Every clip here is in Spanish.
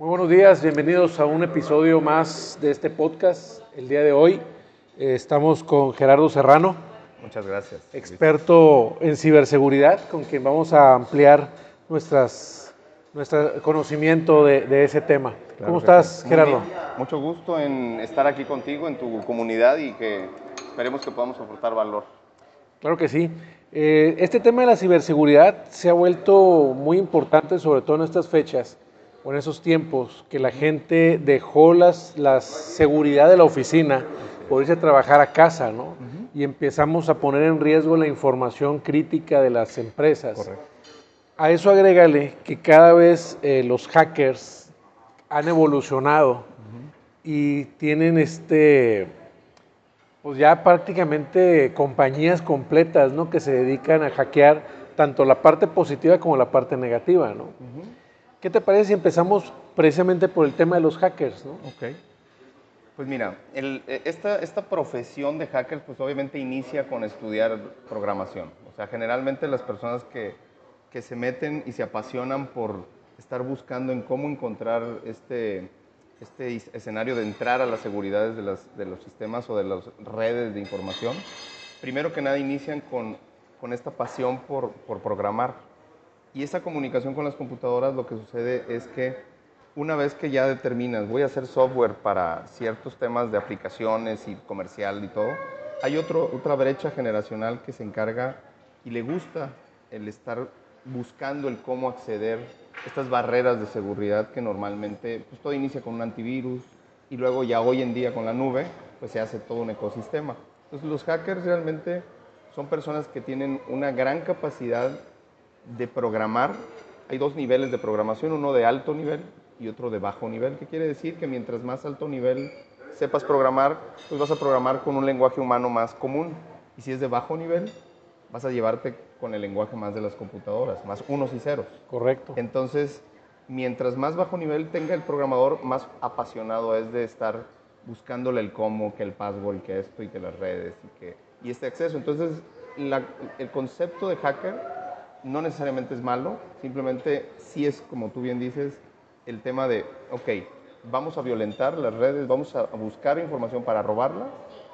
Muy buenos días, bienvenidos a un episodio más de este podcast. El día de hoy eh, estamos con Gerardo Serrano, Muchas gracias. experto en ciberseguridad, con quien vamos a ampliar nuestras, nuestro conocimiento de, de ese tema. Claro ¿Cómo estás, sí. Gerardo? Mucho gusto en estar aquí contigo, en tu comunidad y que esperemos que podamos aportar valor. Claro que sí. Eh, este tema de la ciberseguridad se ha vuelto muy importante, sobre todo en estas fechas en esos tiempos, que la gente dejó las, la seguridad de la oficina por irse a trabajar a casa, ¿no? Y empezamos a poner en riesgo la información crítica de las empresas. Correcto. A eso agrégale que cada vez eh, los hackers han evolucionado y tienen este, pues ya prácticamente compañías completas, ¿no? Que se dedican a hackear tanto la parte positiva como la parte negativa, ¿no? ¿Qué te parece si empezamos precisamente por el tema de los hackers, ¿no? Ok. Pues mira, eh, esta, esta profesión de hackers pues obviamente inicia con estudiar programación. O sea, generalmente las personas que, que se meten y se apasionan por estar buscando en cómo encontrar este, este escenario de entrar a las seguridades de, las- de los sistemas o de las redes de información, primero que nada inician con, con esta pasión por, por programar. Y esa comunicación con las computadoras lo que sucede es que una vez que ya determinas, voy a hacer software para ciertos temas de aplicaciones y comercial y todo, hay otro, otra brecha generacional que se encarga y le gusta el estar buscando el cómo acceder estas barreras de seguridad que normalmente, pues todo inicia con un antivirus y luego ya hoy en día con la nube, pues se hace todo un ecosistema. Entonces los hackers realmente son personas que tienen una gran capacidad de programar. Hay dos niveles de programación, uno de alto nivel y otro de bajo nivel, que quiere decir que mientras más alto nivel sepas programar, pues vas a programar con un lenguaje humano más común. Y si es de bajo nivel, vas a llevarte con el lenguaje más de las computadoras, más unos y ceros. Correcto. Entonces, mientras más bajo nivel tenga el programador, más apasionado es de estar buscándole el cómo, que el password, que esto, y que las redes, y, que, y este acceso. Entonces, la- el concepto de hacker no necesariamente es malo, simplemente sí es, como tú bien dices, el tema de, ok, vamos a violentar las redes, vamos a buscar información para robarla,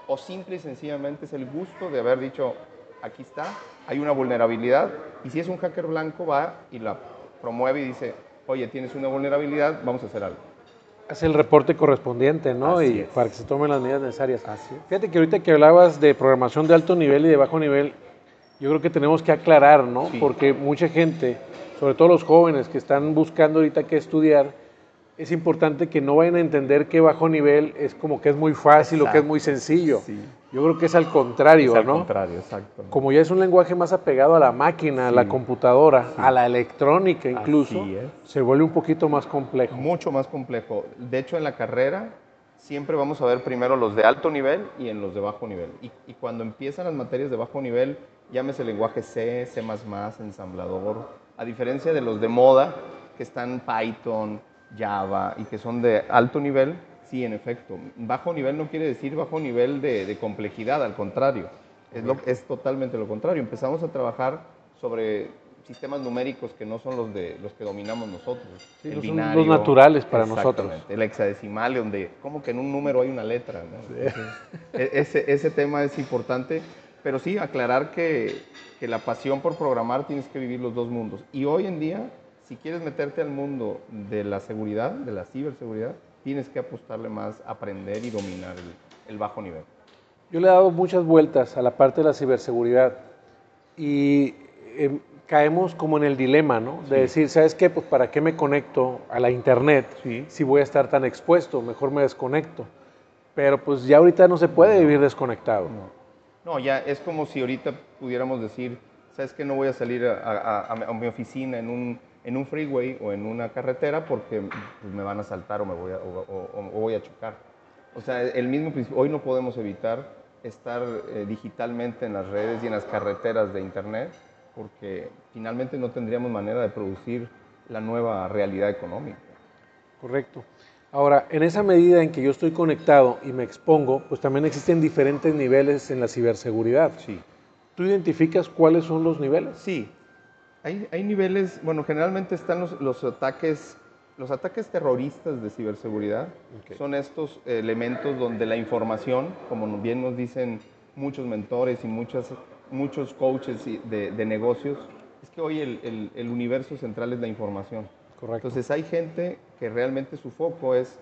o simple y sencillamente es el gusto de haber dicho, aquí está, hay una vulnerabilidad, y si es un hacker blanco va y la promueve y dice, oye, tienes una vulnerabilidad, vamos a hacer algo. Hace el reporte correspondiente, ¿no? Así y es. para que se tomen las medidas necesarias. Fíjate que ahorita que hablabas de programación de alto nivel y de bajo nivel, yo creo que tenemos que aclarar, ¿no? Sí. Porque mucha gente, sobre todo los jóvenes que están buscando ahorita qué estudiar, es importante que no vayan a entender que bajo nivel es como que es muy fácil o que es Exacto. muy sencillo. Sí. Yo creo que es al contrario, Es al ¿no? contrario, exacto. Como ya es un lenguaje más apegado a la máquina, a la Sí. computadora, a la electrónica incluso, se vuelve un poquito más complejo. Mucho más complejo. De hecho, en la carrera siempre vamos a ver primero los de alto nivel y en los de bajo nivel. Y, y cuando empiezan las materias de bajo nivel, llámese lenguaje C, C++, ensamblador, a diferencia de los de moda, que están Python, Java y que son de alto nivel, sí, en efecto. Bajo nivel no quiere decir bajo nivel de, de complejidad, al contrario. Es, lo- es totalmente lo contrario. Empezamos a trabajar sobre sistemas numéricos que no son los, de, los que dominamos nosotros. Sí, el son binario. los naturales para nosotros. Exactamente, El hexadecimal, donde como que en un número hay una letra. ¿no? E- ese, ese tema es importante, pero sí aclarar que, que la pasión por programar tienes que vivir los dos mundos. Y hoy en día, si quieres meterte al mundo de la seguridad, de la ciberseguridad, tienes que apostarle más a aprender y dominar el, el bajo nivel. Yo le he dado muchas vueltas a la parte de la ciberseguridad y eh, caemos como en el dilema, ¿no? De decir, ¿sabes qué? Pues para qué me conecto a la internet Sí. si voy a estar tan expuesto, mejor me desconecto. Pero pues ya ahorita no se puede vivir desconectado. No, ya es como si ahorita pudiéramos decir, ¿sabes qué? No voy a salir a, a- a- a mi oficina en un, en un freeway o en una carretera porque pues, me van a saltar o, me voy a, o, o- o voy a chocar. O sea, el mismo principio, hoy no podemos evitar estar eh, digitalmente en las redes y en las carreteras de Internet porque finalmente no tendríamos manera de producir la nueva realidad económica. Correcto. Ahora, en esa medida en que yo estoy conectado y me expongo, pues también existen diferentes niveles en la ciberseguridad. Sí. ¿Tú identificas cuáles son los niveles? Sí, hay, hay niveles, bueno, generalmente están los, los ataques los ataques terroristas de ciberseguridad son estos elementos donde la información, como bien nos dicen muchos mentores y muchas, muchos coaches de, de negocios, es que hoy el, el- el universo central es la información. Correcto. Entonces hay gente que realmente su foco es,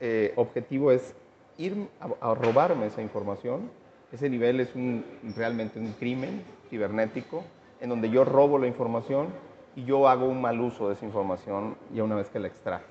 eh, objetivo es ir a, a robarme esa información. Ese nivel es un, realmente un crimen cibernético en donde yo robo la información y yo hago un mal uso de esa información ya una vez que la extraje.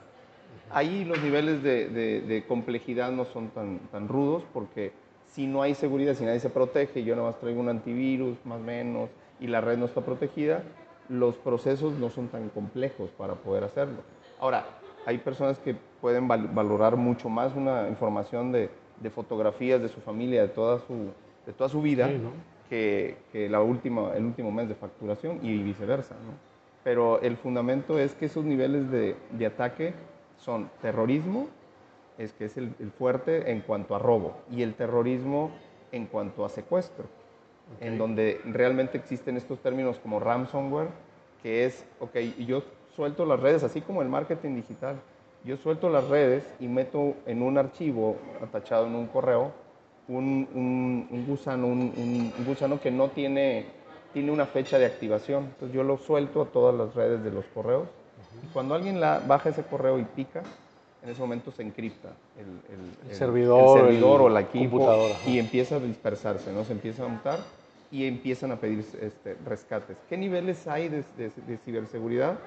Ahí los niveles de, de- de complejidad no son tan, tan rudos porque si no hay seguridad, si nadie se protege, yo nada más traigo un antivirus más o menos y la red no está protegida, los procesos no son tan complejos para poder hacerlo. Ahora, hay personas que pueden val- valorar mucho más una información de, de fotografías de su familia, de toda su, de toda su vida, Sí, ¿no? que, que la última, el último mes de facturación y viceversa. ¿no? Pero el fundamento es que esos niveles de, de ataque son terrorismo, es que es el, el fuerte en cuanto a robo, y el terrorismo en cuanto a secuestro, en donde realmente existen estos términos como ransomware, que es, ok, yo suelto las redes, así como el marketing digital, yo suelto las redes y meto en un archivo atachado en un correo un, un- un gusano, un, un- un gusano que no tiene, tiene una fecha de activación. Entonces yo lo suelto a todas las redes de los correos y cuando alguien la, baja ese correo y pica, en ese momento se encripta el, El servidor, el servidor el o la equipo y empieza a dispersarse, ¿no? Se empieza a montar y empiezan a pedir este, rescates. ¿Qué niveles hay de, de- de ciberseguridad?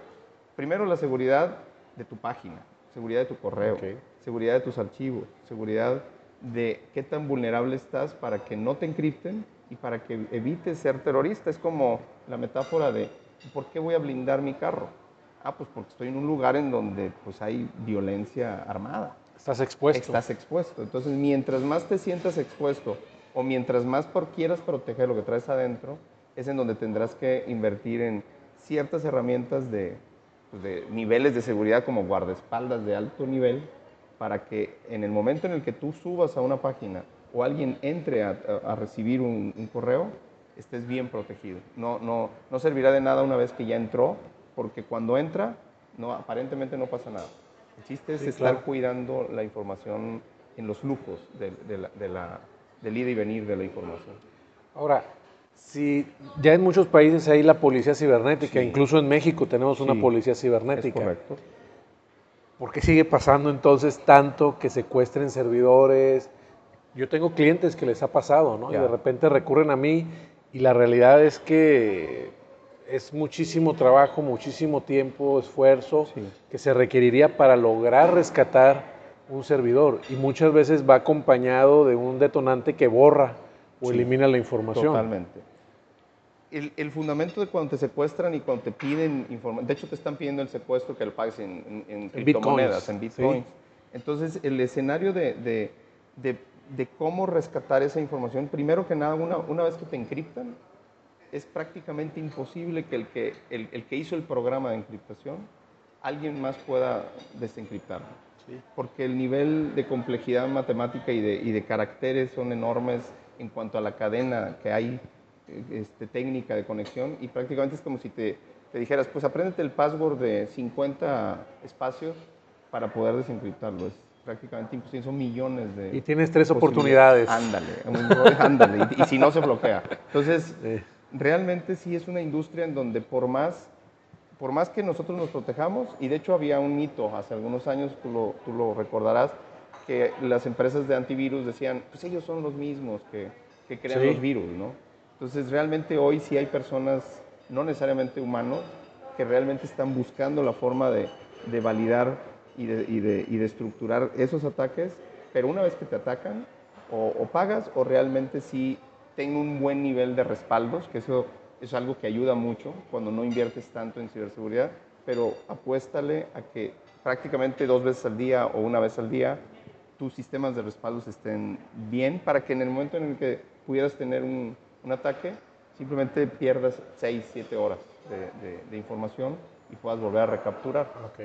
Primero la seguridad de tu página, seguridad de tu correo, seguridad de tus archivos, seguridad de qué tan vulnerable estás para que no te encripten y para que evites ser terrorista. Es como la metáfora de, ¿por qué voy a blindar mi carro? Ah, pues porque estoy en un lugar en donde pues, hay violencia armada Estás expuesto. estás expuesto. Entonces, mientras más te sientas expuesto o mientras más por quieras proteger lo que traes adentro, es en donde tendrás que invertir en ciertas herramientas de, pues, de niveles de seguridad como guardaespaldas de alto nivel para que en el momento en el que tú subas a una página o alguien entre a, a- a recibir un, un correo, estés bien protegido. No, no, no servirá de nada una vez que ya entró, porque cuando entra, no, aparentemente no pasa nada. El chiste es Sí, estar claro. cuidando la información en los flujos de, de la, de la- del ida y venir de la información. Ahora, si ya en muchos países hay la policía cibernética, Sí. incluso en México tenemos una Sí, policía ¿Es cibernética. correcto? ¿Por qué sigue pasando entonces tanto que secuestren servidores? Yo tengo clientes que les ha pasado, ¿no? Y Ya. de repente recurren a mí y la realidad es que es muchísimo trabajo, muchísimo tiempo, esfuerzo Sí. que se requeriría para lograr rescatar un servidor y muchas veces va acompañado de un detonante que borra o Sí, elimina la información. Totalmente. El, el fundamento de cuando te secuestran y cuando te piden información, de hecho te están pidiendo el secuestro que lo pagues en, en, en criptomonedas, en bitcoins, bitcoins. Entonces, el escenario de, de- de- de cómo rescatar esa información, primero que nada, una, una vez que te encriptan, es prácticamente imposible que el, que el, el que hizo el programa de encriptación, alguien más pueda desencriptarlo. Porque el nivel de complejidad matemática y de, y de caracteres son enormes en cuanto a la cadena que hay este, técnica de conexión y prácticamente es como si te, te dijeras, pues apréndete el password de 50 espacios para poder desencriptarlo. Es prácticamente imposible, son millones de... Y tienes tres oportunidades. Ándale, ándale, y, y si no se bloquea. Entonces, Sí. Realmente sí es una industria en donde por más, por más que nosotros nos protejamos, y de hecho había un mito hace algunos años, tú lo, tú lo recordarás, que las empresas de antivirus decían, pues ellos son los mismos que, que crean Sí. los virus, ¿no? Entonces realmente hoy sí hay personas, no necesariamente humanos, que realmente están buscando la forma de, de validar y de, y, de, y de estructurar esos ataques, pero una vez que te atacan, o, o pagas o realmente sí tengo un buen nivel de respaldos, que eso es algo que ayuda mucho cuando no inviertes tanto en ciberseguridad, pero apuéstale a que prácticamente dos veces al día o una vez al día tus sistemas de respaldos estén bien para que en el momento en el que pudieras tener un, ataque, simplemente pierdas 6, 7 horas de información y puedas volver a recapturar. Ok.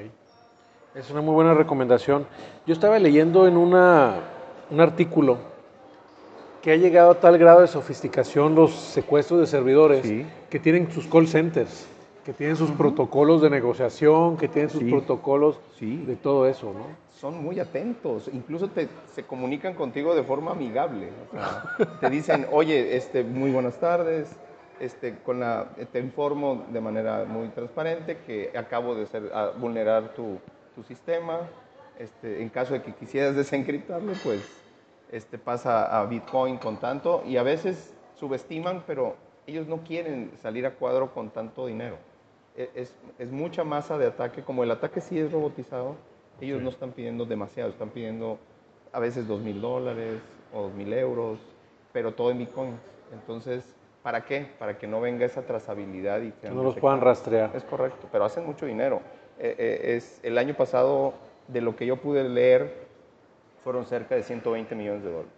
Es una muy buena recomendación. Yo estaba leyendo en una, un artículo que ha llegado a tal grado de sofisticación los secuestros de servidores Sí. que tienen sus call centers Que tienen sus protocolos de negociación, que tienen sus Sí. protocolos Sí. de todo eso, ¿no? son muy atentos, incluso te, se comunican contigo de forma amigable. o sea, te dicen, oye, este, muy buenas tardes, este, con la, te informo de manera muy transparente que acabo de ser, a vulnerar tu, tu sistema. Este, en caso de que quisieras desencriptarlo, pues este, pasa a Bitcoin con tanto. Y a veces subestiman, pero ellos no quieren salir a cuadro con tanto dinero. E- Es, es mucha masa de ataque, como el ataque sí es robotizado, ellos no están pidiendo demasiado, están pidiendo a veces dos mil dólares o dos mil euros, pero todo en bitcoins. Entonces, ¿para qué? Para que no venga esa trazabilidad y Que no los puedan rastrear. Es correcto, pero hacen mucho dinero. Eh, eh, es, el año pasado, de lo que yo pude leer, fueron cerca de 120 millones de dólares.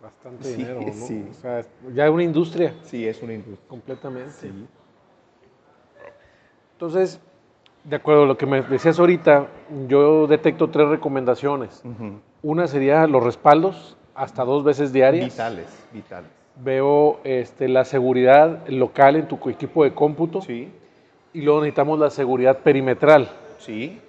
Bastante Sí, dinero, ¿no? sí. O sea, ya una industria Sí, es una industria. completamente. Entonces, de acuerdo a lo que me decías ahorita, yo detecto tres recomendaciones. Una sería los respaldos hasta dos veces diarias. Vitales, vitales. Veo este, la seguridad local en tu equipo de cómputo. Sí, Y luego necesitamos la seguridad perimetral. sí.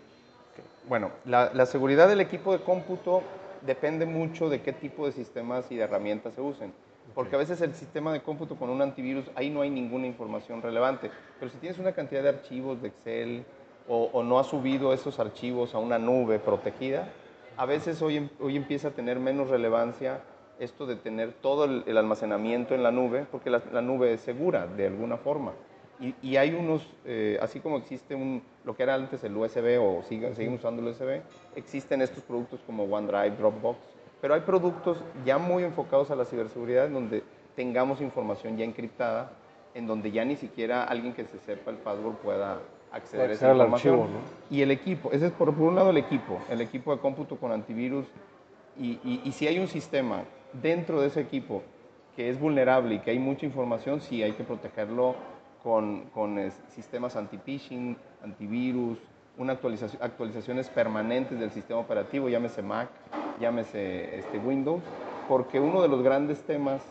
Bueno, la, la seguridad del equipo de cómputo depende mucho de qué tipo de sistemas y de herramientas se usen. Porque a veces el sistema de cómputo con un antivirus, ahí no hay ninguna información relevante. Pero si tienes una cantidad de archivos de Excel o, o no has subido esos archivos a una nube protegida, a veces hoy, hoy empieza a tener menos relevancia esto de tener todo el, el almacenamiento en la nube, porque la, la nube es segura de alguna forma. Y, y hay unos, eh, así como existe un, lo que era antes el USB o sigan, siguen usando el USB, existen estos productos como OneDrive, Dropbox, pero hay productos ya muy enfocados a la ciberseguridad en donde tengamos información ya encriptada, en donde ya ni siquiera alguien que se sepa el password pueda acceder a esa información. archivo, Y el equipo, ese es por, por un lado el equipo, el equipo de cómputo con antivirus, y, y- y si hay un sistema dentro de ese equipo que es vulnerable y que hay mucha información, sí hay que protegerlo con, con es- sistemas anti-phishing, antivirus, una actualización, actualizaciones permanentes del sistema operativo, llámese Mac, llámese este, Windows, porque uno de los grandes temas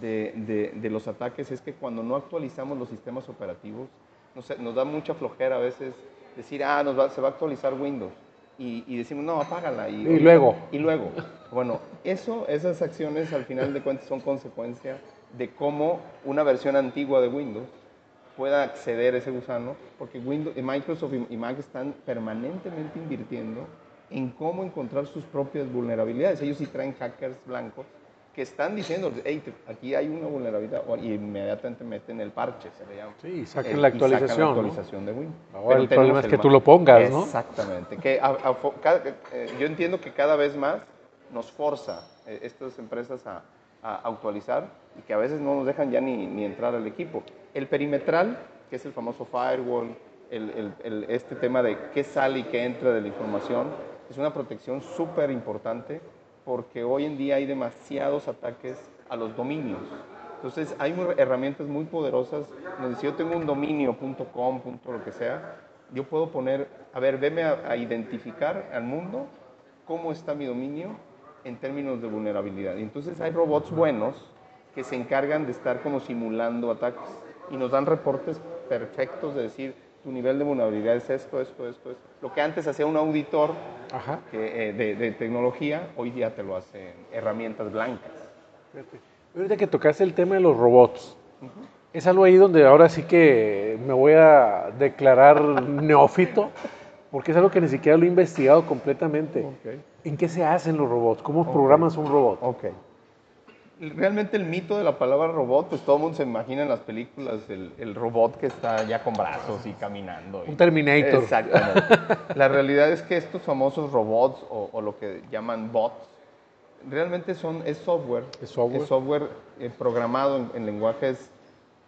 de, de- de los ataques es que cuando no actualizamos los sistemas operativos, nos, nos da mucha flojera a veces decir, ah, nos va- se va a actualizar Windows. Y, y decimos, no, apágala. Y, Y luego. Y luego. Bueno, eso, esas acciones al final de cuentas son consecuencia de cómo una versión antigua de Windows pueda acceder a ese gusano, porque Windows, Microsoft y Mac están permanentemente invirtiendo en cómo encontrar sus propias vulnerabilidades. Ellos sí traen hackers blancos que están diciendo, hey, aquí hay una vulnerabilidad, y inmediatamente meten el parche, se le llama. Sí, saquen El- la sacan actualización, ¿no? la actualización de Windows. Ahora Pero el problema es que ma- tú lo pongas, ¿no? Exactamente. Que a- a cada- eh, yo entiendo que cada vez más nos forza eh, estas empresas a, a actualizar y que a veces no nos dejan ya ni, ni entrar al equipo. El perimetral, que es el famoso firewall, este tema de qué sale y qué entra de la información, es una protección súper importante porque hoy en día hay demasiados ataques a los dominios. Entonces hay herramientas muy poderosas donde si yo tengo un dominio .com, lo que sea, yo puedo poner, a ver, veme a, a identificar al mundo cómo está mi dominio en términos de vulnerabilidad. Entonces hay robots buenos que se encargan de estar como simulando ataques y nos dan reportes perfectos de decir tu nivel de vulnerabilidad es esto, esto, esto, esto. Lo que antes hacía un auditor Ajá. que, eh, de, de tecnología, hoy día te lo hacen herramientas blancas. Ahorita que tocaste el tema de los robots, es algo ahí donde ahora sí que me voy a declarar neófito, porque es algo que ni siquiera lo he investigado completamente. ¿En qué se hacen los robots? ¿Cómo programas un robot? Ok. Realmente el mito de la palabra robot, pues todo el mundo se imagina en las películas el, el robot que está ya con brazos y caminando. y- Un Terminator. Exactamente. la realidad es que estos famosos robots o, o lo que llaman bots, realmente son, es software. Es software. Es software eh, programado en, en lenguajes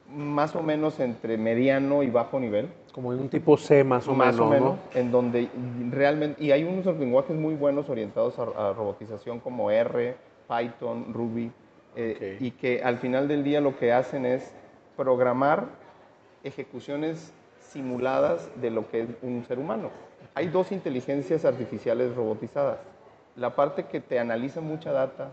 más o menos entre mediano y bajo nivel Como en un tipo C más o más menos, o menos, ¿no? en donde realmente, y hay unos lenguajes muy buenos orientados a, a robotización como R, Python, Ruby, eh, y que al final del día lo que hacen es programar ejecuciones simuladas de lo que es un ser humano. Hay dos inteligencias artificiales robotizadas. La parte que te analiza mucha data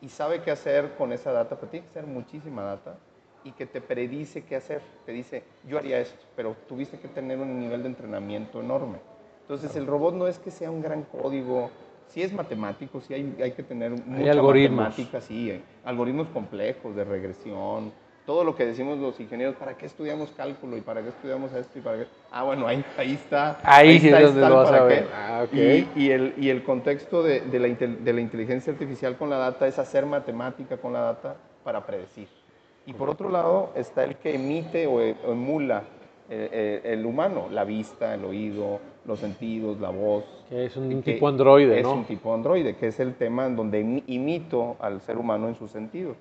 y sabe qué hacer con esa data, pero tiene que ser muchísima data. y que te predice qué hacer. Te dice, yo haría esto, pero tuviste que tener un nivel de entrenamiento enorme. Entonces el robot no es que sea un gran código, sí es matemático, sí hay, hay que tener mucha algoritmos. matemática, sí, hay algoritmos complejos de regresión, todo lo que decimos los ingenieros, ¿para qué estudiamos cálculo y para qué estudiamos esto y para qué? Ah, bueno, ahí, ahí está. Ahí sí es donde lo vas a ver. Ah, ok. y, y el, y el contexto de, de la, de la inteligencia artificial con la data es hacer matemática con la data para predecir. Y por otro lado está el que emite o, e- emula eh, eh, el humano, la vista, el oído, los sentidos, la voz. Que es un que tipo androide, es ¿no? un tipo androide, que es el tema en donde imi- imito al ser humano en sus sentidos.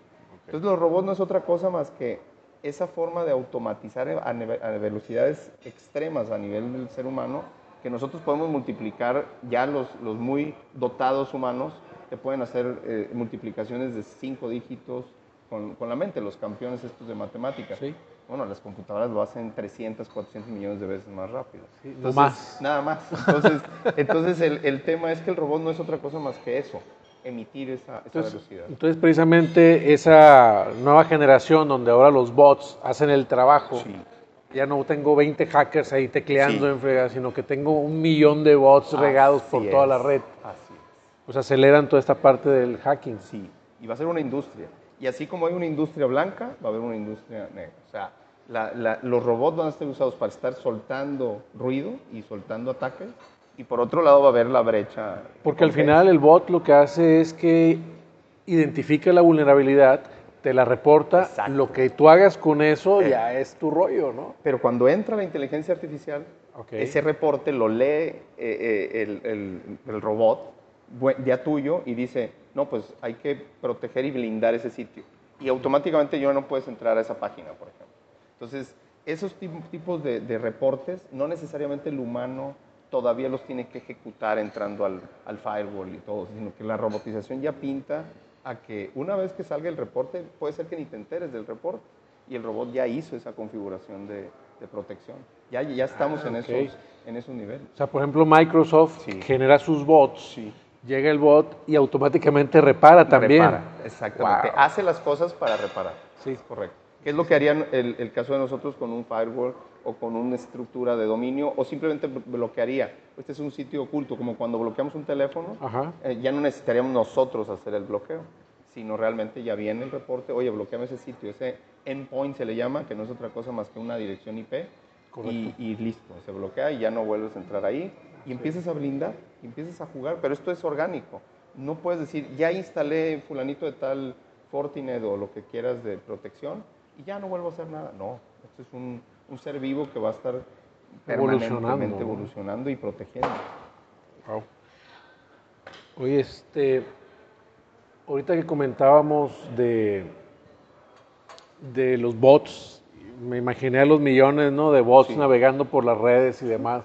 Entonces los robots no es otra cosa más que esa forma de automatizar a, neve- a velocidades extremas a nivel del ser humano, que nosotros podemos multiplicar, ya los, los muy dotados humanos, que pueden hacer eh, multiplicaciones de cinco dígitos con, con la mente, los campeones estos de matemáticas. Sí. Bueno, las computadoras lo hacen 300, 400 millones de veces más rápido. Sí, Entonces, más. Nada más. Entonces, entonces el, el tema es que el robot no es otra cosa más que eso, emitir esa, esa Entonces, velocidad. entonces, precisamente esa nueva generación donde ahora los bots hacen el trabajo, Sí. ya no tengo 20 hackers ahí tecleando Sí. en frega, sino que tengo un millón de bots regados por toda la red. Así es. Pues aceleran toda esta parte del hacking. Sí, y va a ser una industria. Y así como hay una industria blanca, va a haber una industria negra. O sea, la- la- los robots van a estar usados para estar soltando ruido y soltando ataques. Y por otro lado va a haber la brecha. Porque al final el bot lo que hace es que identifica la vulnerabilidad, te la reporta, Exacto. lo que tú hagas con eso Eh. ya es tu rollo, ¿no? Pero cuando entra la inteligencia artificial, ese reporte lo lee eh, eh, el, el- el robot ya tuyo y dice, no, pues hay que proteger y blindar ese sitio. Y automáticamente yo no puedes entrar a esa página, por ejemplo. Entonces, esos tip- tipos de, de reportes, no necesariamente el humano todavía los tiene que ejecutar entrando al, al firewall y todo, sino que la robotización ya pinta a que una vez que salga el reporte, puede ser que ni te enteres del reporte y el robot ya hizo esa configuración de, de protección. Ya, ya estamos en, Ah, ok. esos, en esos niveles. O sea, por ejemplo, Microsoft Sí. genera sus bots, Sí. llega el bot y automáticamente repara también. Repara, exactamente. Wow. Hace las cosas para reparar. Sí. Es correcto. ¿Qué es lo que harían el, el caso de nosotros con un firewall o con una estructura de dominio o simplemente blo- bloquearía? Este es un sitio oculto, como cuando bloqueamos un teléfono, eh, ya no necesitaríamos nosotros hacer el bloqueo, sino realmente ya viene el reporte, oye, bloqueame ese sitio, ese endpoint se le llama, que no es otra cosa más que una dirección IP, y, y listo, se bloquea y ya no vuelves a entrar ahí y empiezas a blindar, y empiezas a jugar, pero esto es orgánico. No puedes decir, ya instalé fulanito de tal Fortinet o lo que quieras de protección y ya no vuelvo a hacer nada. No, esto es un, un ser vivo que va a estar Evolucionando, evolucionando y protegiendo. Wow. Oye, este, ahorita que comentábamos de, de los bots, me imaginé a los millones ¿no? de bots Sí. navegando por las redes y demás.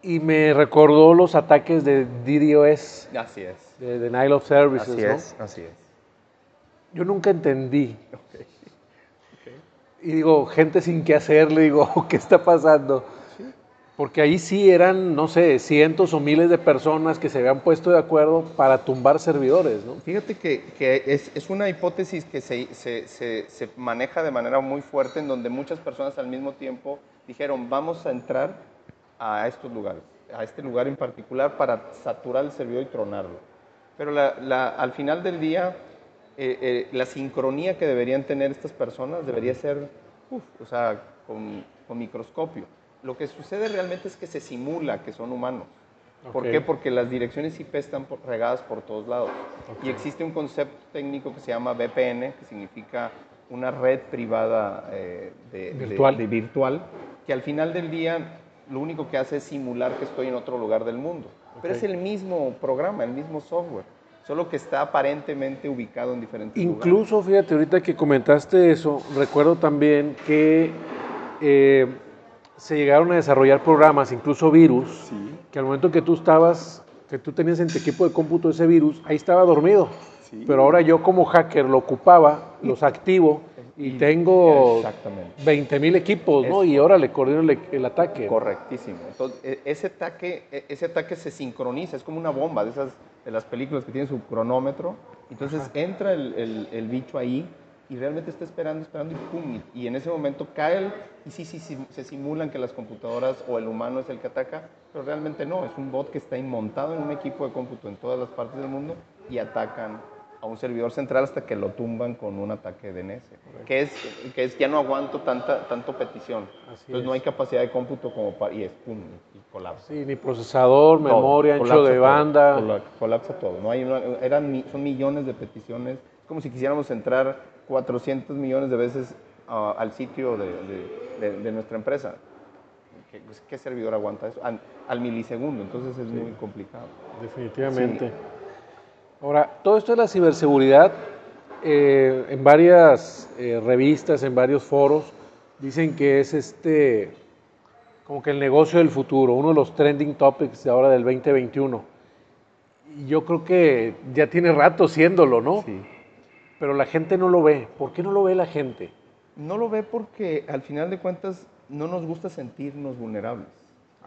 Y me recordó los ataques de DDoS, Así es. de Denial of Services, Así ¿no? es, así es. Yo nunca entendí. Y digo, gente sin qué hacer, le digo, ¿qué está pasando? Porque ahí sí eran, no sé, cientos o miles de personas que se habían puesto de acuerdo para tumbar servidores, ¿no? Fíjate que, que es, es una hipótesis que se, se- se- se maneja de manera muy fuerte en donde muchas personas al mismo tiempo dijeron vamos a entrar a estos lugares, a este lugar en particular para saturar el servidor y tronarlo. Pero la- la- al final del día, eh, eh, la sincronía que deberían tener estas personas debería ser, uf, o sea, con, con microscopio. Lo que sucede realmente es que se simula que son humanos. ¿Por qué? Porque las direcciones IP están por- regadas por todos lados. Y existe un concepto técnico que se llama VPN, que significa una red privada eh, de, Virtual. de virtual, que al final del día lo único que hace es simular que estoy en otro lugar del mundo. Pero es el mismo programa, el mismo software, solo que está aparentemente ubicado en diferentes lugares. Incluso, fíjate, ahorita que comentaste eso, recuerdo también que eh, se llegaron a desarrollar programas, incluso virus, que al momento que tú estabas, que tú tenías en tu equipo de cómputo ese virus, ahí estaba dormido. Pero ahora yo como hacker lo ocupaba, los activo y tengo Exactamente. 20 mil equipos, ¿no? Es Y ahora le coordino el, el ataque. Correctísimo. Entonces, e- ese ataque, e- ese ataque se sincroniza, es como una bomba de esas de las películas que tienen su cronómetro. Entonces entra el, el- el bicho ahí y realmente está esperando, esperando y pum, y, y en ese momento cae el, y sí, sí, sí, se simulan que las computadoras o el humano es el que ataca, pero realmente no, es un bot que está inmontado en un equipo de cómputo en todas las partes del mundo y atacan a un servidor central hasta que lo tumban con un ataque de DNS, que es, que es ya no aguanto tanta tanto petición, Así entonces no hay capacidad de cómputo como para, y es pum, y colapsa. Sí, ni procesador, Todo, memoria, ancho de todo, banda. cola- colapsa todo. No hay una- eran, son millones de peticiones. Es como si quisiéramos entrar 400 millones de veces al sitio de, de- de- de nuestra empresa. ¿Qué, qué servidor aguanta eso? Al, al milisegundo, entonces es muy complicado. Definitivamente. Ahora, todo esto de la ciberseguridad, eh, en varias eh, revistas, en varios foros, dicen que es este, como que el negocio del futuro, uno de los trending topics de ahora del 2021. Y yo creo que ya tiene rato siéndolo, ¿no? Sí. Pero la gente no lo ve. ¿Por qué no lo ve la gente? No lo ve porque al final de cuentas no nos gusta sentirnos vulnerables.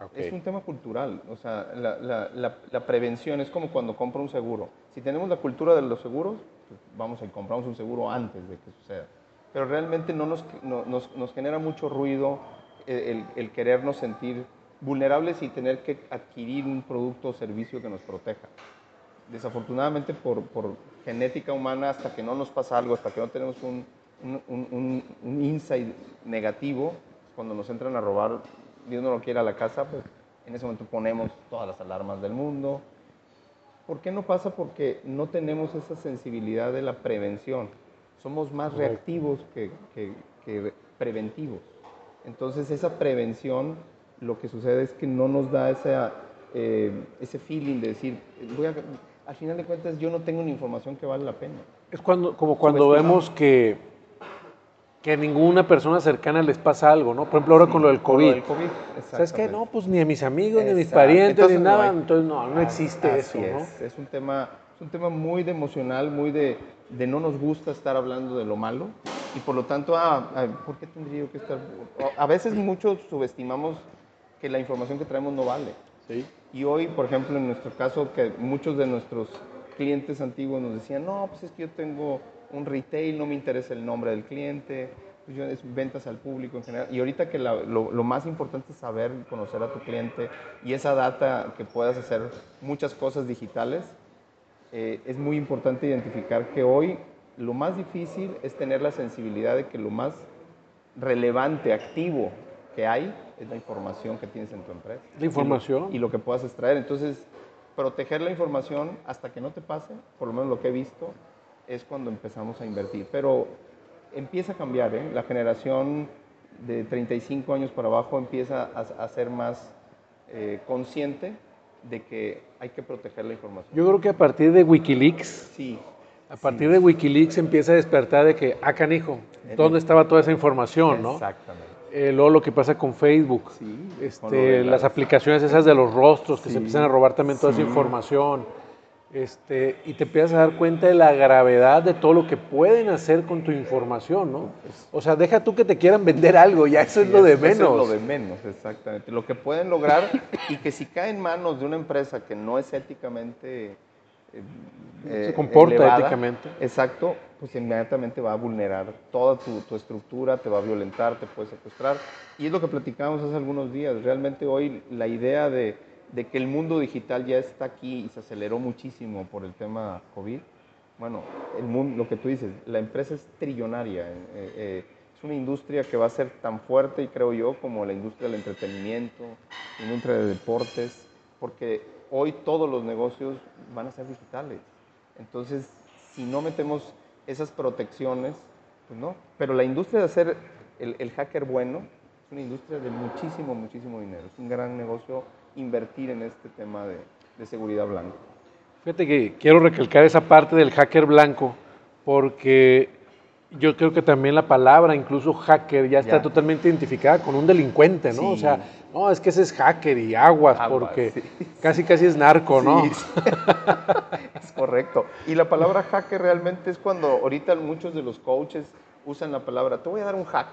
Ok. Es un tema cultural, o sea, la, la- la- la prevención es como cuando compro un seguro. Si tenemos la cultura de los seguros, pues vamos y compramos un seguro antes de que suceda. Pero realmente no nos, no- nos, nos genera mucho ruido el, el- querernos sentir vulnerables y tener que adquirir un producto o servicio que nos proteja. Desafortunadamente por, por genética humana, hasta que no nos pasa algo, hasta que no tenemos un, un, un- un- insight negativo, cuando nos entran a robar, Dios no lo quiere a la casa, pues en ese momento ponemos todas las alarmas del mundo. ¿Por qué no pasa? Porque no tenemos esa sensibilidad de la prevención. Somos más Correcto. reactivos que, que- que re- preventivos. Entonces esa prevención lo que sucede es que no nos da esa, eh, ese feeling de decir, voy a- al final de cuentas yo no tengo una información que vale la pena. Es cuando, como cuando vemos que, que a ninguna persona cercana les pasa algo, ¿no? Por ejemplo, ahora con lo del Con COVID. del COVID, ¿Sabes qué? No, pues ni a mis amigos, ni a mis parientes, Entonces, ni no nada. hay- Entonces, no, no existe Así eso, ¿no? es. Es un tema, es un tema muy de emocional, muy de, de no nos gusta estar hablando de lo malo y por lo tanto, ah, ah, ¿por qué tendría yo que estar? A veces muchos subestimamos que la información que traemos no vale. Sí. Y hoy, por ejemplo, en nuestro caso, que muchos de nuestros clientes antiguos nos decían, no, pues es que yo tengo un retail, no me interesa el nombre del cliente, pues yo es ventas al público en general. Y ahorita que la- lo, lo más importante es saber y conocer a tu cliente y esa data que puedas hacer muchas cosas digitales, eh, es muy importante identificar que hoy lo más difícil es tener la sensibilidad de que lo más relevante, activo que hay es la información que tienes en tu empresa. La información. Y lo, y lo que puedas extraer. Entonces, proteger la información hasta que no te pase, por lo menos lo que he visto, es cuando empezamos a invertir. Pero empieza a cambiar, ¿eh? La generación de 35 años para abajo empieza a, a ser más eh, consciente de que hay que proteger la información. Yo creo que a partir de Wikileaks, Sí, a partir de Wikileaks empieza a despertar de que, ah, canijo, ¿dónde estaba toda esa información, no? exactamente. Eh, luego lo que pasa con Facebook, Sí, este, las aplicaciones esas de los rostros que se empiezan a robar también toda esa información. Este, y te empiezas a dar cuenta de la gravedad de todo lo que pueden hacer con tu información, ¿no? O sea, deja tú que te quieran vender algo, ya eso es lo de Eso es menos. lo de menos, exactamente. Lo que pueden lograr y que si cae en manos de una empresa que no es éticamente... eh, Se comporta elevada, éticamente. Exacto, pues inmediatamente va a vulnerar toda tu, tu estructura, te va a violentar, te puede secuestrar. Y es lo que platicábamos hace algunos días. Realmente hoy la idea de, de que el mundo digital ya está aquí y se aceleró muchísimo por el tema COVID. Bueno, el mundo, lo que tú dices, la empresa es trillonaria. eh, eh, es una industria que va a ser tan fuerte, y creo yo, como la industria del entretenimiento, la industria de deportes, porque hoy todos los negocios van a ser digitales. Entonces, si no metemos esas protecciones, pues no. Pero la industria de hacer el, el hacker bueno es una industria de muchísimo, muchísimo dinero. Es un gran negocio invertir en este tema de, de seguridad blanca. Fíjate que quiero recalcar esa parte del hacker blanco, porque yo creo que también la palabra, incluso hacker, ya está Ya. totalmente identificada con un delincuente, ¿no? O sea, no, es que ese es hacker y aguas, Aguas, porque sí. casi casi es narco, ¿no? Sí, sí. es correcto. Y la palabra hacker realmente es cuando ahorita muchos de los coaches usan la palabra, te voy a dar un hack.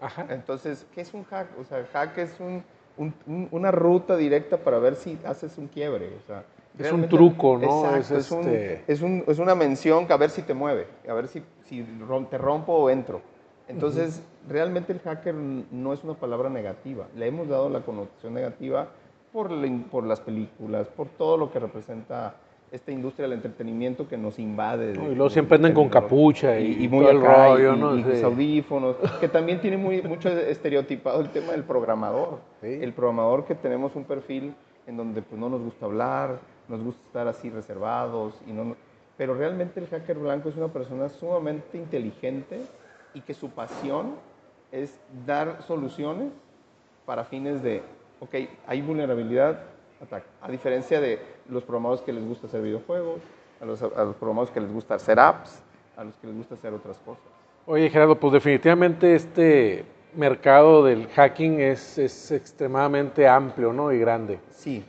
Ajá. Entonces, ¿qué es un hack? O sea, hack es un- un- un- una ruta directa para ver si haces un quiebre. O sea, Es un truco, ¿no? Exacto, es, este es, un, es, una mención que a ver si te mueve, a ver si, si te rompo o entro. Entonces, realmente el hacker no es una palabra negativa. Le hemos dado la connotación negativa por, por las películas, por todo lo que representa esta industria del entretenimiento que nos invade. y luego siempre andan con capucha y, muy el rollo, ¿no? Y, los audífonos, que también tiene muy, mucho estereotipado el tema del programador. El programador que tenemos un perfil en donde pues, no nos gusta hablar, nos gusta estar así reservados, y no, pero realmente el hacker blanco es una persona sumamente inteligente y que su pasión es dar soluciones para fines de, ok, hay vulnerabilidad, ataque. A diferencia de los programadores que les gusta hacer videojuegos, a los, a los programadores que les gusta hacer apps, a los que les gusta hacer otras cosas. Oye, Gerardo, pues definitivamente este mercado del hacking es, es extremadamente amplio ¿no? y grande. Sí.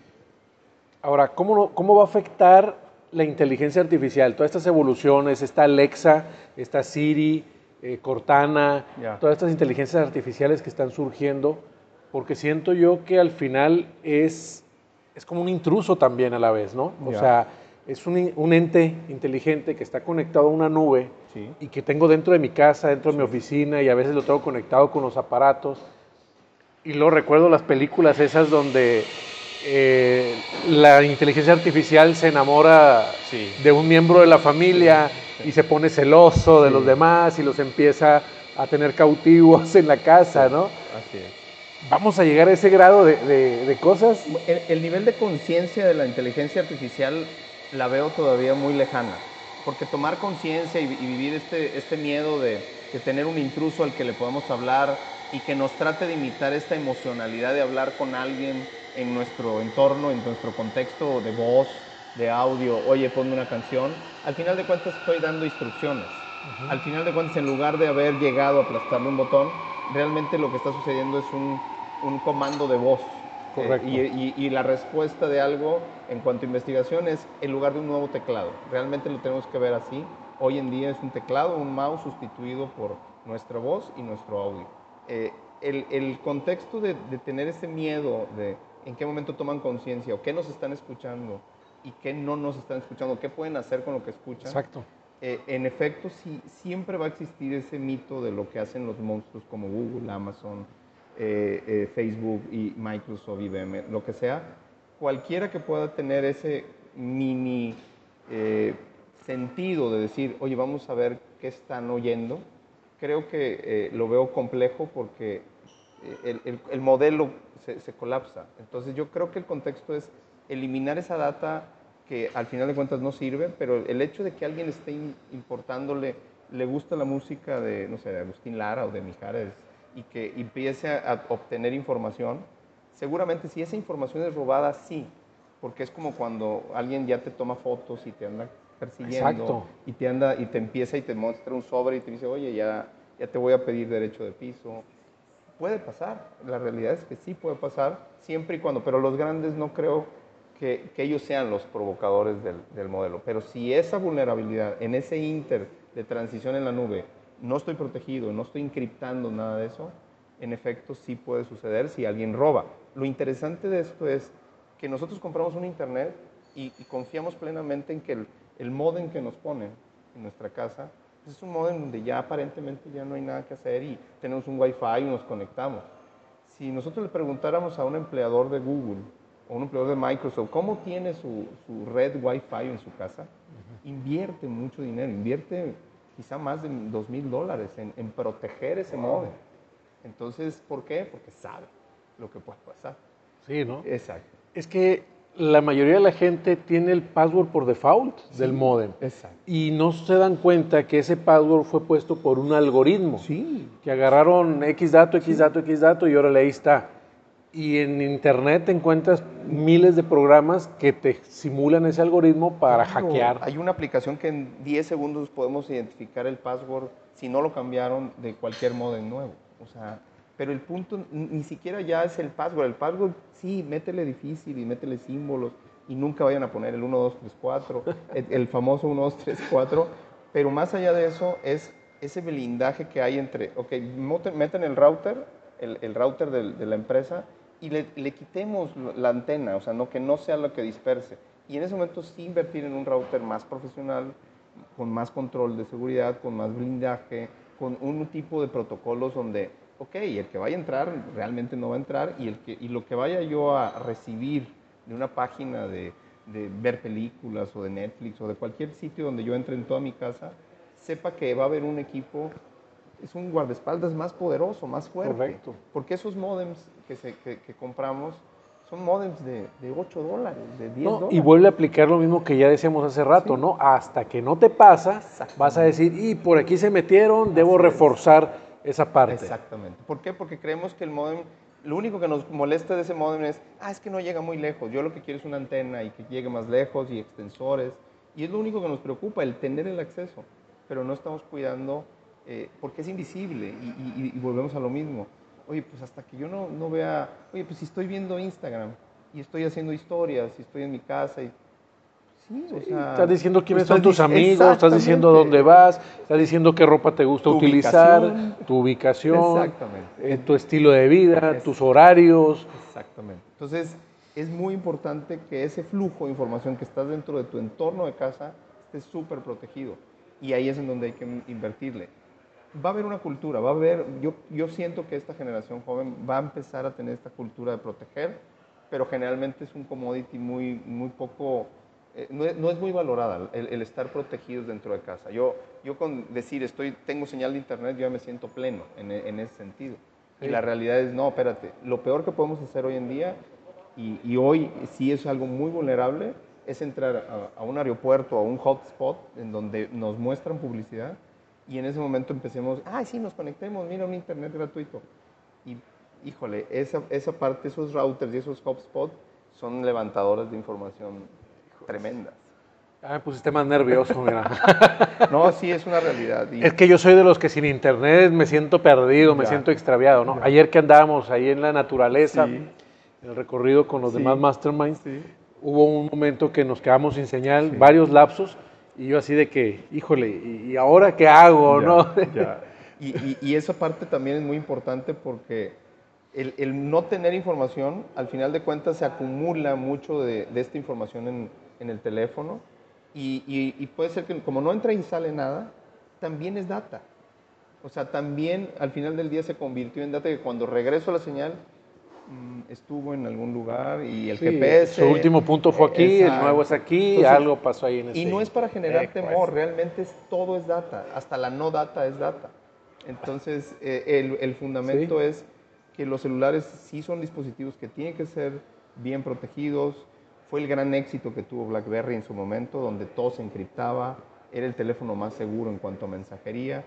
Ahora, ¿cómo, ¿cómo va a afectar la inteligencia artificial? Todas estas evoluciones, esta Alexa, esta Siri, eh, Cortana, todas estas inteligencias artificiales que están surgiendo, porque siento yo que al final es, es como un intruso también a la vez, ¿no? O sea, es un, un, ente inteligente que está conectado a una nube y que tengo dentro de mi casa, dentro de mi oficina y a veces lo tengo conectado con los aparatos. Y luego recuerdo las películas esas donde eh, la inteligencia artificial se enamora de un miembro de la familia y se pone celoso de los demás y los empieza a tener cautivos en la casa, ¿no? Así es. ¿Vamos a llegar a ese grado de, cosas? El, nivel de conciencia de la inteligencia artificial la veo todavía muy lejana, porque tomar conciencia y, vivir este, este miedo de, de tener un intruso al que le podemos hablar y que nos trate de imitar esta emocionalidad de hablar con alguien en nuestro entorno, en nuestro contexto de voz, de audio, oye, ponme una canción, al final de cuentas estoy dando instrucciones. Al final de cuentas, en lugar de haber llegado a aplastarle un botón, realmente lo que está sucediendo es un, un comando de voz. Eh, Correcto. y, y, la respuesta de algo en cuanto a investigación es en lugar de un nuevo teclado. Realmente lo tenemos que ver así. Hoy en día es un teclado, un mouse sustituido por nuestra voz y nuestro audio. Eh, el, el, contexto de, de, tener ese miedo de en qué momento toman conciencia o qué nos están escuchando, y qué no nos están escuchando, qué pueden hacer con lo que escuchan. Exacto. Eh, en efecto, sí, siempre va a existir ese mito de lo que hacen los monstruos como Google, Amazon, eh, eh, Facebook y Microsoft, IBM, lo que sea. Cualquiera que pueda tener ese mini sentido de decir, oye, vamos a ver qué están oyendo, creo que lo veo complejo porque el, el, el modelo se, se colapsa. Entonces yo creo que el contexto es eliminar esa data que al final de cuentas no sirve, pero el hecho de que alguien esté importándole, le gusta la música de, no sé, de Agustín Lara o de Mijares y que empiece a obtener información, seguramente si esa información es robada, sí, porque es como cuando alguien ya te toma fotos y te anda persiguiendo y te anda y te empieza y te muestra un sobre y te dice, oye, ya, ya te voy a pedir derecho de piso. Puede pasar, la realidad es que sí puede pasar, siempre y cuando, pero los grandes no creo que, ellos sean los provocadores del, modelo. Pero si esa vulnerabilidad en ese inter de transición en la nube no estoy protegido, no estoy encriptando nada de eso, en efecto sí puede suceder si alguien roba. Lo interesante de esto es que nosotros compramos un internet y, confiamos plenamente en que el, el, modem que nos ponen en nuestra casa pues es un modem donde ya aparentemente ya no hay nada que hacer y tenemos un wifi y nos conectamos. Si nosotros le preguntáramos a un empleador de Google o un empleador de Microsoft, ¿cómo tiene su, su red Wi-Fi en su casa? Invierte mucho dinero, invierte quizá más de dos mil dólares en, proteger ese modem. Entonces, ¿por qué? Porque sabe lo que puede pasar. Sí, ¿no? Exacto. Es que la mayoría de la gente tiene el password por default del modem. Exacto. Y no se dan cuenta que ese password fue puesto por un algoritmo. Sí. Que agarraron X dato, X dato, X dato y ahora ahí está. Y en internet te encuentras miles de programas que te simulan ese algoritmo para hackear. Hay una aplicación que en 10 segundos podemos identificar el password si no lo cambiaron de cualquier modem nuevo. O sea, pero el punto ni siquiera ya es el password. El password, sí, métele difícil y métele símbolos y nunca vayan a poner el 1, 2, 3, 4, el, el famoso 1, 2, 3, 4. Pero más allá de eso es ese blindaje que hay entre, ok, meten el router, el, el router de, de la empresa y le, quitemos la antena, o sea, no que no sea lo que disperse. Y en ese momento sí invertir en un router más profesional, con más control de seguridad, con más blindaje, con un tipo de protocolos donde, ok, el que vaya a entrar realmente no va a entrar y, el que, y lo que vaya yo a recibir de una página de ver películas o de Netflix o de cualquier sitio donde yo entre en toda mi casa, sepa que va a haber un equipo, es un guardaespaldas más poderoso, más fuerte. Correcto. Porque esos modems que, se, que, que compramos son modems de, de 8 dólares, de 10 No, dólares. y vuelve a aplicar lo mismo que ya decíamos hace rato, ¿no? Hasta que no te pasa, vas a decir, y por aquí se metieron, debo reforzar esa parte. Exactamente. ¿Por qué? Porque creemos que el modem, lo único que nos molesta de ese modem es, ah, es que no llega muy lejos. Yo lo que quiero es una antena y que llegue más lejos y extensores. Y es lo único que nos preocupa, el tener el acceso. Pero no estamos cuidando eh, porque es invisible y, y- y volvemos a lo mismo. Oye, pues hasta que yo no, no vea, oye, pues si estoy viendo Instagram y estoy haciendo historias y estoy en mi casa y... Sí, o sea, Estás diciendo quiénes pues son tus amigos, estás diciendo dónde vas, estás diciendo qué ropa te gusta Tu utilizar, ubicación. tu ubicación, Exactamente. eh, tu estilo de vida, tus horarios. Exactamente. Entonces, es muy importante que ese flujo de información que estás dentro de tu entorno de casa esté súper protegido. Y ahí es en donde hay que invertirle. Va a haber una cultura, va a haber, yo, yo siento que esta generación joven va a empezar a tener esta cultura de proteger, pero generalmente es un commodity muy, muy poco, eh, no, es, no es muy valorada el, el estar protegidos dentro de casa. Yo, yo con decir estoy, tengo señal de internet, yo ya me siento pleno en, en ese sentido. Y la realidad es, no, espérate, lo peor que podemos hacer hoy en día, y, y hoy sí es algo muy vulnerable, es entrar a, a un aeropuerto, a un hotspot, en donde nos muestran publicidad, y en ese momento empecemos, ay, sí, nos conectemos, mira, un internet gratuito. Y, híjole, esa, esa parte, esos routers y esos hotspots son levantadores de información tremendas. Ah, me pusiste más nervioso, mira. No, sí, es una realidad. y- es que yo soy de los que sin internet me siento perdido, me Ya. siento extraviado, ¿no? Ya. Ayer que andábamos ahí en la naturaleza, Sí. en el recorrido con los Sí. demás masterminds, Sí. hubo un momento que nos quedamos sin señal, varios lapsos, y yo así de que, híjole, ¿y, ahora qué hago, Ya, no? ya. Y, y- y esa parte también es muy importante porque el, el no tener información, al final de cuentas, se acumula mucho de, de esta información en, en el teléfono y, y- puede ser que como no entra y sale nada, también es data. O sea, también al final del día se convirtió en data que cuando regreso a la señal estuvo en algún lugar y el Sí, GPS... Su último punto fue aquí, el nuevo es aquí, Entonces, algo pasó ahí en ese. y no es para generar temor, realmente es, todo es data, hasta la no data es data. Entonces, eh, el, el fundamento es que los celulares sí son dispositivos que tienen que ser bien protegidos. Fue el gran éxito que tuvo BlackBerry en su momento, donde todo se encriptaba, era el teléfono más seguro en cuanto a mensajería.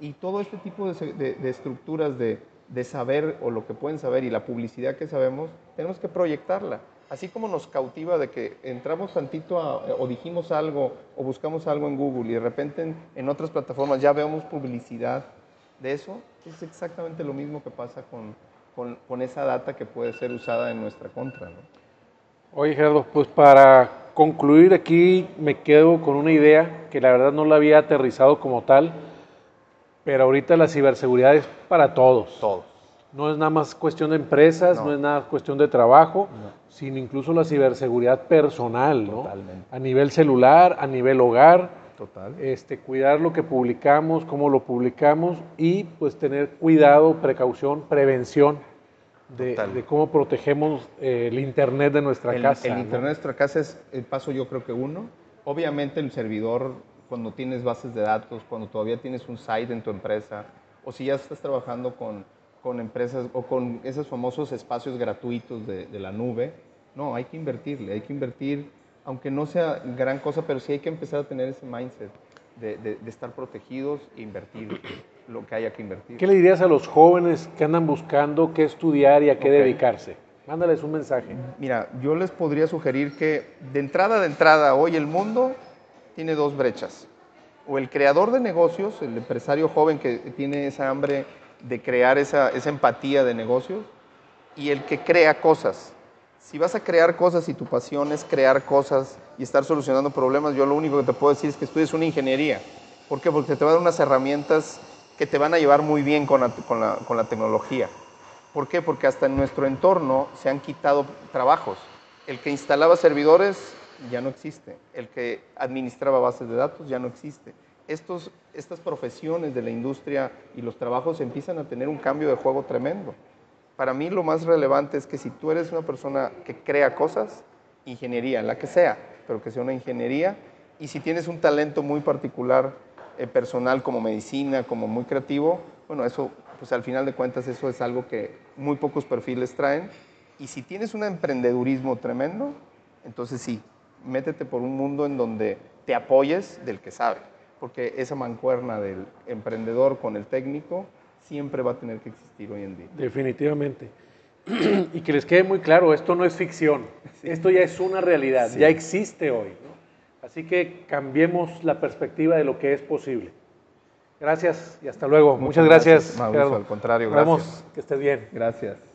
Y todo este tipo de- de estructuras de, de saber o lo que pueden saber y la publicidad que sabemos, tenemos que proyectarla. Así como nos cautiva de que entramos tantito o dijimos algo o buscamos algo en Google y de repente en, otras plataformas ya vemos publicidad de eso, es exactamente lo mismo que pasa con, con- con esa data que puede ser usada en nuestra contra. ¿no? Oye, Gerardo, pues para concluir aquí me quedo con una idea que la verdad no la había aterrizado como tal, pero ahorita la ciberseguridad es para todos. Todos. No es nada más cuestión de empresas, no, No. es nada cuestión de trabajo, sino incluso la ciberseguridad personal, ¿no? Totalmente. A nivel celular, a nivel hogar, Total. este, cuidar lo que publicamos, cómo lo publicamos y pues tener cuidado, precaución, prevención de, cómo protegemos eh, el internet de nuestra el, casa. el ¿no? internet de nuestra casa es el paso yo creo que uno. Obviamente el servidor, cuando tienes bases de datos, cuando todavía tienes un site en tu empresa, o si ya estás trabajando con, con empresas o con esos famosos espacios gratuitos de, de la nube, no, hay que invertirle, hay que invertir, aunque no sea gran cosa, pero sí hay que empezar a tener ese mindset de, de- de estar protegidos e invertir lo que haya que invertir. ¿Qué le dirías a los jóvenes que andan buscando qué estudiar y a qué Ok. dedicarse? Mándales un mensaje. Mira, yo les podría sugerir que de entrada de entrada hoy el mundo tiene dos brechas. O el creador de negocios, el empresario joven que tiene esa hambre de crear esa, esa empatía de negocios, y el que crea cosas. Si vas a crear cosas y tu pasión es crear cosas y estar solucionando problemas, yo lo único que te puedo decir es que estudies una ingeniería. ¿Por qué? Porque te va a dar unas herramientas que te van a llevar muy bien con la, con la- con la tecnología. ¿Por qué? Porque hasta en nuestro entorno se han quitado trabajos. El que instalaba servidores ya no existe. El que administraba bases de datos ya no existe. Estos, estas profesiones de la industria y los trabajos empiezan a tener un cambio de juego tremendo. Para mí lo más relevante es que si tú eres una persona que crea cosas, ingeniería, la que sea, pero que sea una ingeniería, y si tienes un talento muy particular, eh, personal, como medicina, como muy creativo, bueno, eso, pues al final de cuentas, eso es algo que muy pocos perfiles traen. Y si tienes un emprendedurismo tremendo, entonces sí, métete por un mundo en donde te apoyes del que sabe, porque esa mancuerna del emprendedor con el técnico siempre va a tener que existir hoy en día. Definitivamente. y que les quede muy claro, esto no es ficción, esto ya es una realidad, ya existe hoy. Así que cambiemos la perspectiva de lo que es posible. Gracias y hasta luego. Muchas, gracias. al contrario, gracias. Vamos, que estés bien. Gracias.